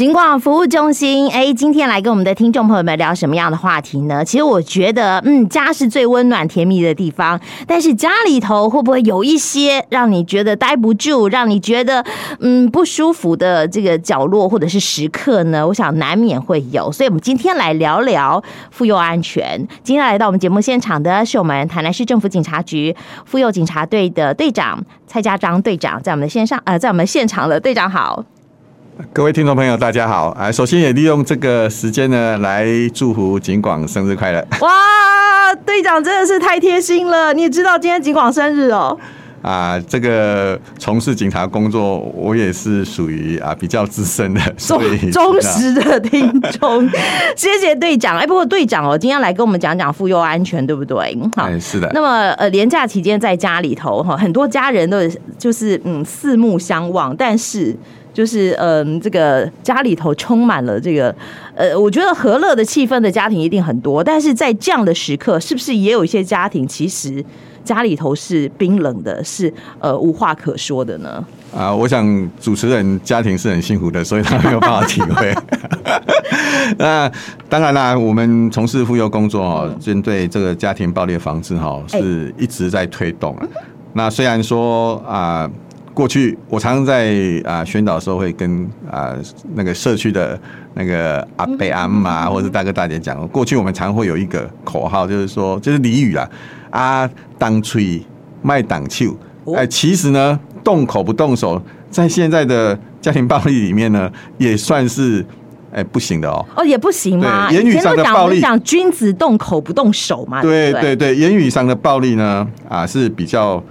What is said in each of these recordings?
警广服务中心，哎，今天来跟我们的听众朋友们聊什么样的话题呢？其实我觉得，嗯，家是最温暖甜蜜的地方，但是家里头会不会有一些让你觉得待不住、让你觉得嗯不舒服的这个角落或者是时刻呢？我想难免会有，所以我们今天来聊聊妇幼安全。今天来到我们节目现场的是我们台南市政府警察局妇幼警察队的队长蔡家章队长，在我们的线上呃，在我们现场的队长好。各位听众朋友，大家好！啊，首先也利用这个时间呢，来祝福警广生日快乐！哇，队长真的是太贴心了！你也知道今天警广生日哦。啊，这个从事警察工作，我也是属于啊比较资深的，所以 忠实的听众。谢谢队长。哎，不过队长哦，今天来跟我们讲讲妇幼安全，对不对？好，是的。那么呃，连假期间在家里头哈，很多家人都就是嗯四目相望，但是。就是嗯，这个家里头充满了这个，呃，我觉得和乐的气氛的家庭一定很多，但是在这样的时刻，是不是也有一些家庭其实家里头是冰冷的，是呃无话可说的呢？啊，我想主持人家庭是很幸福的，所以他没有办法体会。那当然啦，我们从事妇幼工作哦，针对这个家庭暴力防治哈，是一直在推动。那虽然说啊。过去我常常在啊宣导的时候，会跟啊那个社区的那个阿伯阿妈或者大哥大姐讲，过去我们常会有一个口号，就是说就是俚语啦，啊当吹卖挡球，哎，其实呢动口不动手，在现在的家庭暴力里面呢，也算是哎不行的哦。哦，也不行嘛？言语上的暴力，讲君子动口不动手嘛。对对对，言语上的暴力呢啊是比较。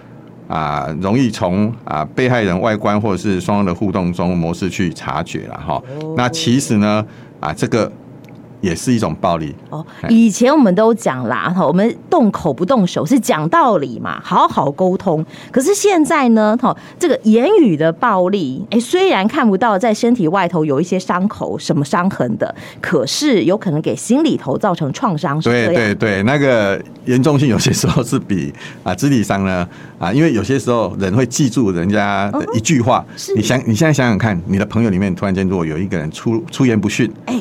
啊，容易从啊被害人外观或者是双方的互动中模式去察觉了哈。那其实呢，啊这个。也是一种暴力哦。以前我们都讲啦，哈，我们动口不动手是讲道理嘛，好好沟通。可是现在呢，哈，这个言语的暴力，哎，虽然看不到在身体外头有一些伤口、什么伤痕的，可是有可能给心里头造成创伤。对对对，那个严重性有些时候是比 啊肢体伤呢啊，因为有些时候人会记住人家的一句话。你想你现在想想看，你的朋友里面突然间如果有一个人出出言不逊，哎。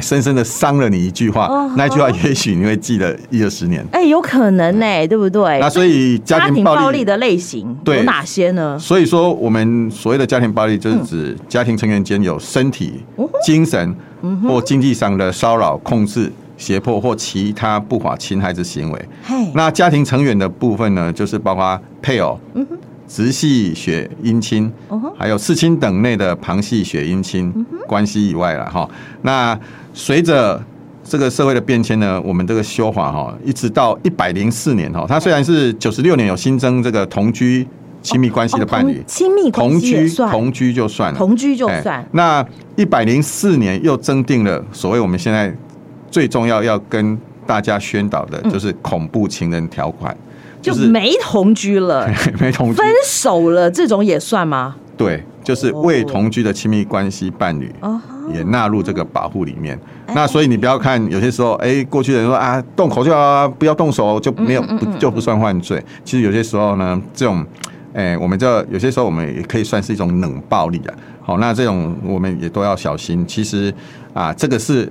深深的伤了你一句话，那句话也许你会记得一二十年。哎，有可能呢，对不对？那所以家庭暴力的类型有哪些呢？所以说，我们所谓的家庭暴力，就是指家庭成员间有身体、精神或经济上的骚扰、控制、胁迫或其他不法侵害之行为。那家庭成员的部分呢，就是包括配偶。直系血姻亲，还有四亲等内的旁系血姻亲关系以外了哈。那随着这个社会的变迁呢，我们这个修法哈，一直到一百零四年哈，它虽然是九十六年有新增这个同居亲密关系的伴侣，亲密同居同居就算了，同居就算。那一百零四年又增定了所谓我们现在最重要要跟大家宣导的，就是恐怖情人条款。就没同居了，没同居，分手了，这种也算吗？对，就是未同居的亲密关系伴侣也纳入这个保护里面。那所以你不要看有些时候，哎，过去的人说啊，动口就要不要动手就没有不就不算犯罪。其实有些时候呢，这种哎，我们这有些时候我们也可以算是一种冷暴力啊。好，那这种我们也都要小心。其实啊，这个是。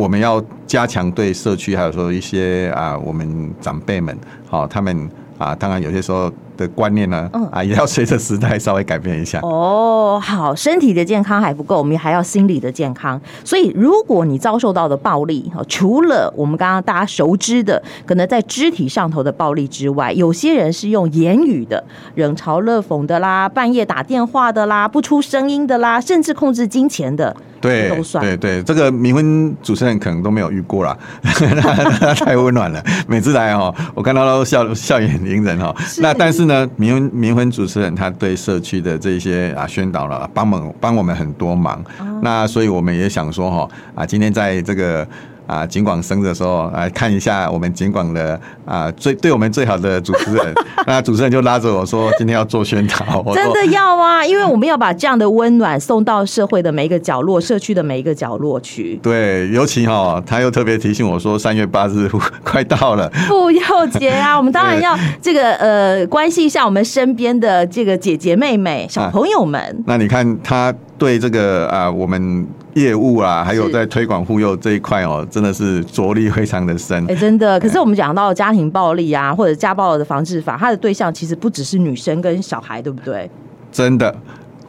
我们要加强对社区，还有说一些啊，我们长辈们，好，他们啊，当然有些时候的观念呢，啊，也要随着时代稍微改变一下。哦，好，身体的健康还不够，我们还要心理的健康。所以，如果你遭受到的暴力，哈除了我们刚刚大家熟知的，可能在肢体上头的暴力之外，有些人是用言语的，冷嘲热讽的啦，半夜打电话的啦，不出声音的啦，甚至控制金钱的。对对对，这个冥婚主持人可能都没有遇过啦，太温暖了。每次来哦，我看到都笑笑眼迎人哦。那但是呢，冥婚冥婚主持人他对社区的这些啊宣导了，帮忙帮我们很多忙。那所以我们也想说哈啊，今天在这个。啊，景广生的时候来看一下我们景广的啊最对我们最好的主持人，那主持人就拉着我说今天要做宣导，真的要啊，因为我们要把这样的温暖送到社会的每一个角落，社区的每一个角落去。对，尤其哈，他又特别提醒我说三月八日快到了，妇幼节啊，我们当然要这个呃关心一下我们身边的这个姐姐妹妹、小朋友们。那你看他对这个啊我们。业务啊，还有在推广妇幼这一块哦，真的是着力非常的深。哎，真的。可是我们讲到家庭暴力啊，或者家暴的防治法，它的对象其实不只是女生跟小孩，对不对？真的，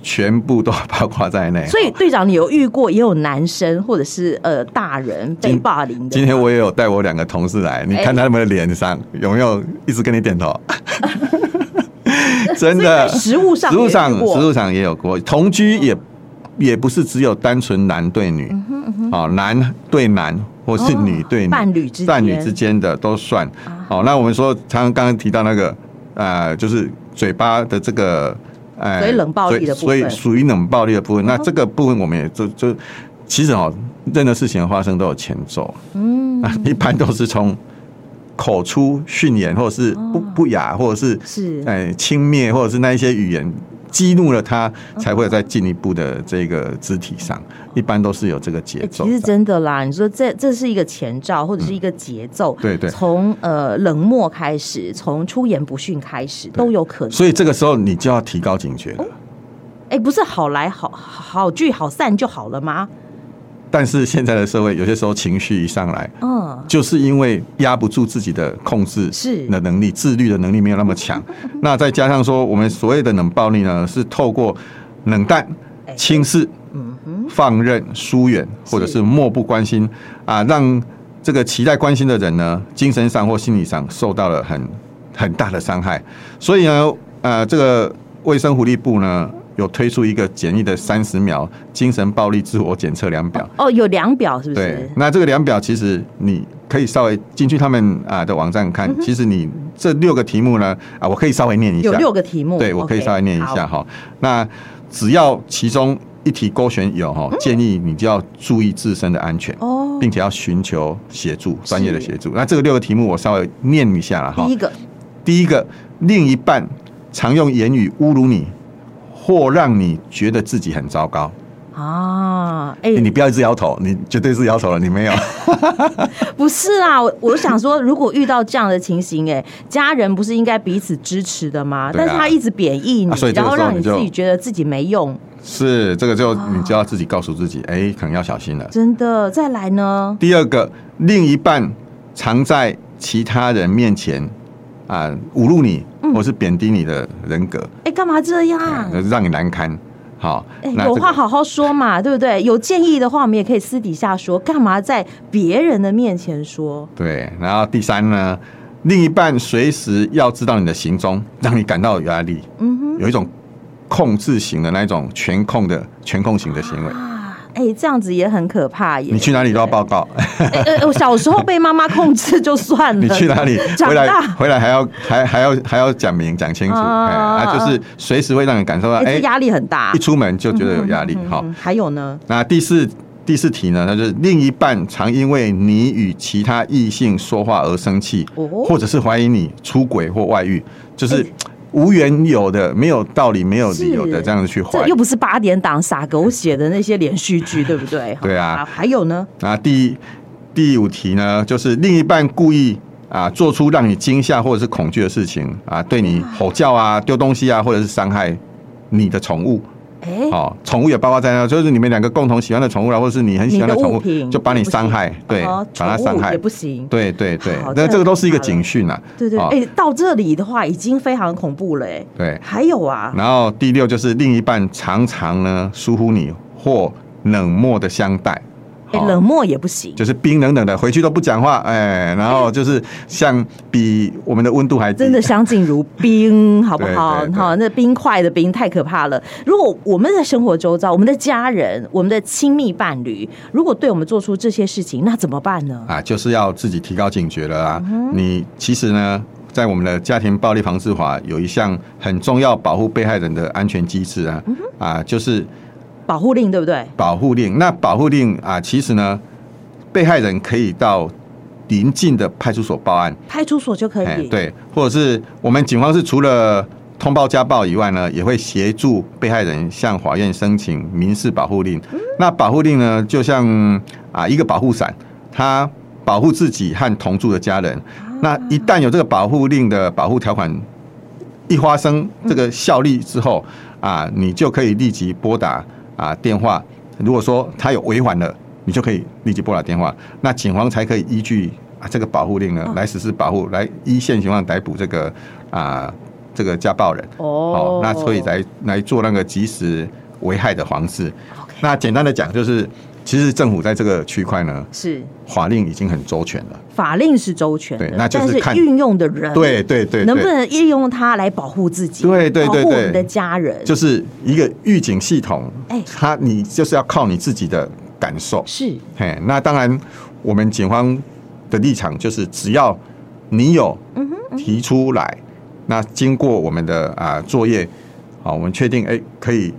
全部都包括在内。所以队长，你有遇过也有男生或者是呃大人被霸凌的？今天我也有带我两个同事来，你看他们的脸上有没有一直跟你点头？真的，食物上，食物上，实物上也有过同居也。也不是只有单纯男对女，啊、嗯嗯哦，男对男或是女对女，伴侣之伴侣之间的都算。好、啊哦，那我们说，常常刚刚提到那个，呃，就是嘴巴的这个，呃，所以冷暴力的部分，所以属于冷暴力的部分。那这个部分我们也就就，其实哦，任何事情的发生都有前奏，嗯，一般都是从口出训言，或者是不不雅，或者是是哎轻蔑，或者是那一些语言。激怒了他，才会有再进一步的这个肢体上，一般都是有这个节奏。其实真的啦，你说这这是一个前兆，或者是一个节奏，对对，从呃冷漠开始，从出言不逊开始都有可能。所以这个时候你就要提高警觉了。哎，不是好来好好聚好散就好了吗？但是现在的社会，有些时候情绪一上来，嗯，就是因为压不住自己的控制的能力，自律的能力没有那么强。那再加上说，我们所谓的冷暴力呢，是透过冷淡、轻视、放任、疏远，或者是漠不关心啊，让这个期待关心的人呢，精神上或心理上受到了很很大的伤害。所以呢，呃，这个卫生福利部呢。有推出一个简易的三十秒精神暴力自我检测量表哦，有量表是不是？对，那这个量表其实你可以稍微进去他们啊的网站看，嗯、其实你这六个题目呢啊，我可以稍微念一下，有六个题目，对我可以稍微念一下哈。那只要其中一题勾选有哈，建议你就要注意自身的安全哦，并且要寻求协助，专业的协助。那这个六个题目我稍微念一下了哈。第一个，第一个，另一半常用言语侮辱你。或让你觉得自己很糟糕啊！哎、欸，你不要一直摇头，你绝对是摇头了，你没有？不是啊，我我想说，如果遇到这样的情形，哎，家人不是应该彼此支持的吗？啊、但是他一直贬义你，啊、然后让你自己觉得自己没用。是，这个就你就要自己告诉自己，哎、欸，可能要小心了。真的，再来呢？第二个，另一半常在其他人面前啊侮辱你。或是贬低你的人格，哎、欸，干嘛这样？让你难堪。好，欸、有话好好说嘛，对不对？有建议的话，我们也可以私底下说，干嘛在别人的面前说？对。然后第三呢，另一半随时要知道你的行踪，让你感到有压力。嗯哼，有一种控制型的那一种全控的全控型的行为。哎、欸，这样子也很可怕耶！你去哪里都要报告。呃、欸，我小时候被妈妈控制就算了。你去哪里回来回来还要还还要还要讲明讲清楚，啊，就是随时会让你感受到哎压、欸、力很大，一出门就觉得有压力。好、嗯嗯嗯，还有呢？那第四第四题呢？那就是另一半常因为你与其他异性说话而生气，哦，或者是怀疑你出轨或外遇，就是。欸无缘有的、没有道理、没有理由的这样子去怀疑，又不是八点档撒狗血的那些连续剧，对不对？对啊。还有呢？啊，第第五题呢，就是另一半故意啊做出让你惊吓或者是恐惧的事情啊，对你吼叫啊、丢东西啊，或者是伤害你的宠物。哎，哦，宠物也包括在内，就是你们两个共同喜欢的宠物啦，或者是你很喜欢的宠物，就把你伤害，对，把它伤害。也不行，对对对，那这个都是一个警讯呐。对对，哎，到这里的话已经非常恐怖了，哎，对，还有啊，然后第六就是另一半常常呢疏忽你或冷漠的相待。欸、冷漠也不行，就是冰冷冷的，回去都不讲话，哎，然后就是像比我们的温度还低，真的相敬如冰，好不好？好，那冰块的冰太可怕了。如果我们的生活周遭，我们的家人、我们的亲密伴侣，如果对我们做出这些事情，那怎么办呢？啊，就是要自己提高警觉了啊！嗯、你其实呢，在我们的家庭暴力防治法有一项很重要保护被害人的安全机制啊，嗯、啊，就是。保护令对不对？保护令，那保护令啊，其实呢，被害人可以到邻近的派出所报案，派出所就可以。对，或者是我们警方是除了通报家暴以外呢，也会协助被害人向法院申请民事保护令。嗯、那保护令呢，就像啊一个保护伞，它保护自己和同住的家人。啊、那一旦有这个保护令的保护条款一发生这个效力之后、嗯、啊，你就可以立即拨打。啊，电话如果说他有违反了，你就可以立即拨打电话，那警方才可以依据啊这个保护令呢来实施保护，来依现情况逮捕这个啊这个家暴人。哦，那所以来来做那个及时危害的防治。那简单的讲就是。其实政府在这个区块呢，是法令已经很周全了。法令是周全的，对，那就是看运用的人，对对对，能不能利用它来保护自己，对对对，保护我们的家人，就是一个预警系统。哎，它你就是要靠你自己的感受。是，嘿，那当然，我们警方的立场就是，只要你有提出来，那经过我们的啊作业，好，我们确定哎，可以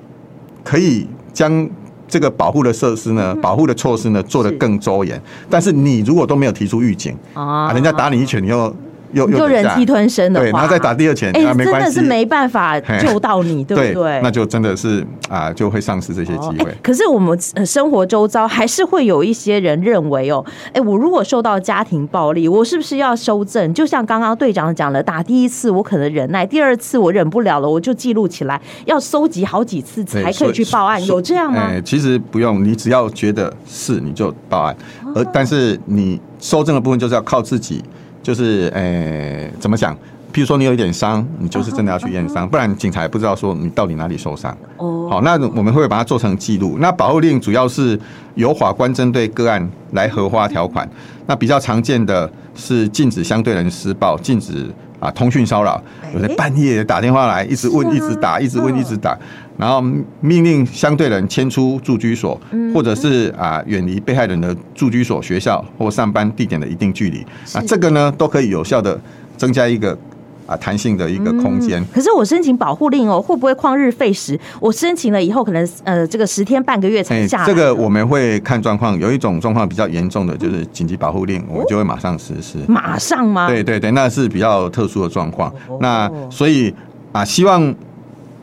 可以将。这个保护的设施呢，保护的措施呢，做得更周延。但是你如果都没有提出预警啊，人家打你一拳，你又。又又忍气吞声的话，对，然后再打第二拳，哎，真的是没办法救到你，对不对？那就真的是啊，就会丧失这些机会。可是我们生活周遭还是会有一些人认为哦，哎，我如果受到家庭暴力，我是不是要收正？就像刚刚队长讲的，打第一次我可能忍耐，第二次我忍不了了，我就记录起来，要收集好几次才可以去报案，有这样吗？哎，其实不用，你只要觉得是，你就报案。而但是你收证的部分就是要靠自己。就是诶、欸，怎么讲？譬如说你有一点伤，你就是真的要去验伤，不然警察也不知道说你到底哪里受伤。哦，好，那我们会把它做成记录。那保护令主要是由法官针对个案来核发条款。那比较常见的是禁止相对人施暴，禁止啊通讯骚扰，有的半夜打电话来，一直问，一直打，一直问，一直打。然后命令相对人迁出住居所，或者是啊远离被害人的住居所、学校或上班地点的一定距离。啊，这个呢都可以有效的增加一个啊弹性的一个空间。可是我申请保护令哦，会不会旷日费时？我申请了以后，可能呃这个十天半个月才下来。这个我们会看状况，有一种状况比较严重的，就是紧急保护令，我们就会马上实施。马上吗？对对对，那是比较特殊的状况。那所以啊，希望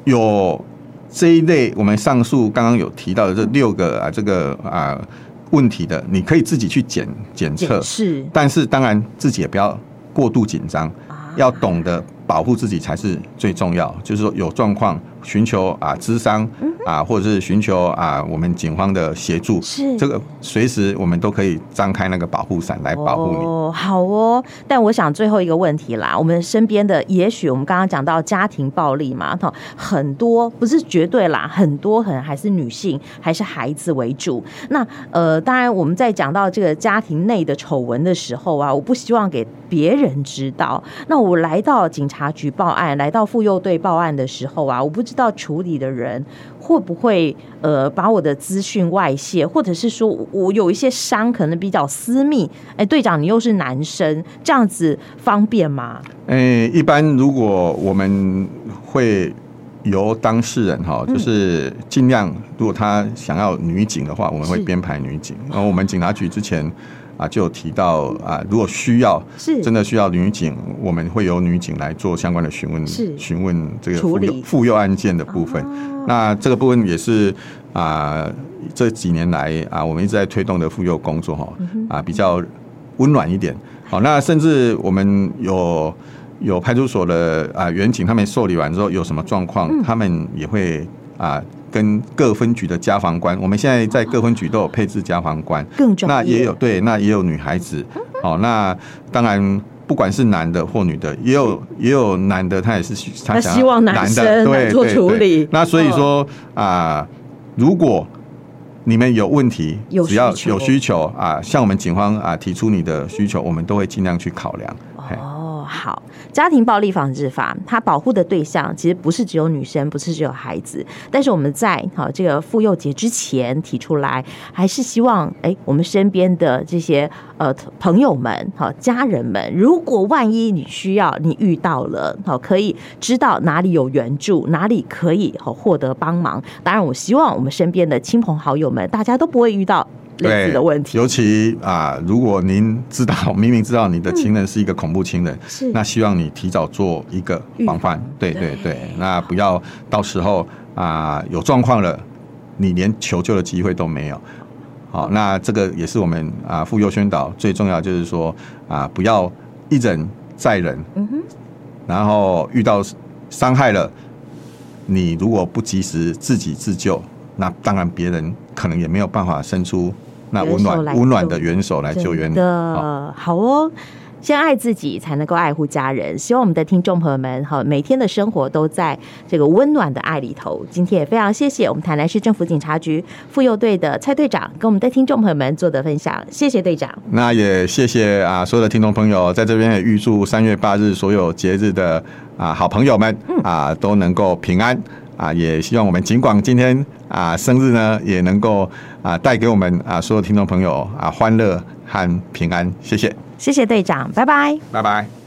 有。这一类我们上述刚刚有提到的这六个啊，这个啊问题的，你可以自己去检检测，是，但是当然自己也不要过度紧张，要懂得保护自己才是最重要，就是说有状况。寻求啊，咨商啊，或者是寻求啊，我们警方的协助，是这个随时我们都可以张开那个保护伞来保护你。哦，好哦。但我想最后一个问题啦，我们身边的，也许我们刚刚讲到家庭暴力嘛，哈，很多不是绝对啦，很多可能还是女性，还是孩子为主。那呃，当然我们在讲到这个家庭内的丑闻的时候啊，我不希望给别人知道。那我来到警察局报案，来到妇幼队报案的时候啊，我不。知道处理的人会不会呃把我的资讯外泄，或者是说我有一些伤可能比较私密？哎，队长，你又是男生，这样子方便吗？哎，一般如果我们会由当事人哈，就是尽量，如果他想要女警的话，我们会编排女警。然后我们警察局之前。啊，就有提到啊，如果需要是真的需要女警，我们会由女警来做相关的询问，询问这个妇幼妇幼案件的部分。那这个部分也是啊，这几年来啊，我们一直在推动的妇幼工作哈，啊，比较温暖一点。好，那甚至我们有有派出所的啊员警，他们受理完之后有什么状况，他们也会啊。跟各分局的家防官，我们现在在各分局都有配置家防官。那也有对，那也有女孩子。好，那当然不管是男的或女的，也有也有男的，他也是他希望男生对做处理。那所以说啊，如果你们有问题，只要有需求啊，向我们警方啊提出你的需求，我们都会尽量去考量。哦，好。家庭暴力防治法，它保护的对象其实不是只有女生，不是只有孩子。但是我们在好这个妇幼节之前提出来，还是希望哎，我们身边的这些呃朋友们、好家人们，如果万一你需要，你遇到了好，可以知道哪里有援助，哪里可以好获得帮忙。当然，我希望我们身边的亲朋好友们，大家都不会遇到。类似的问题，尤其啊，如果您知道明明知道你的亲人是一个恐怖情人，嗯、是那希望你提早做一个防范。对对对，对，那不要到时候啊有状况了，你连求救的机会都没有。好，那这个也是我们啊妇幼宣导最重要，就是说啊不要一忍再忍，嗯哼，然后遇到伤害了，你如果不及时自己自救，那当然别人。可能也没有办法伸出那温暖温暖的援手来救援的。好哦。先爱自己，才能够爱护家人。希望我们的听众朋友们，哈，每天的生活都在这个温暖的爱里头。今天也非常谢谢我们台南市政府警察局妇幼队的蔡队长跟我们的听众朋友们做的分享。谢谢队长。那也谢谢啊，所有的听众朋友，在这边也预祝三月八日所有节日的啊好朋友们啊都能够平安啊！也希望我们尽管今天啊生日呢，也能够啊带给我们啊所有听众朋友啊欢乐和平安。谢谢。谢谢队长，拜拜，拜拜。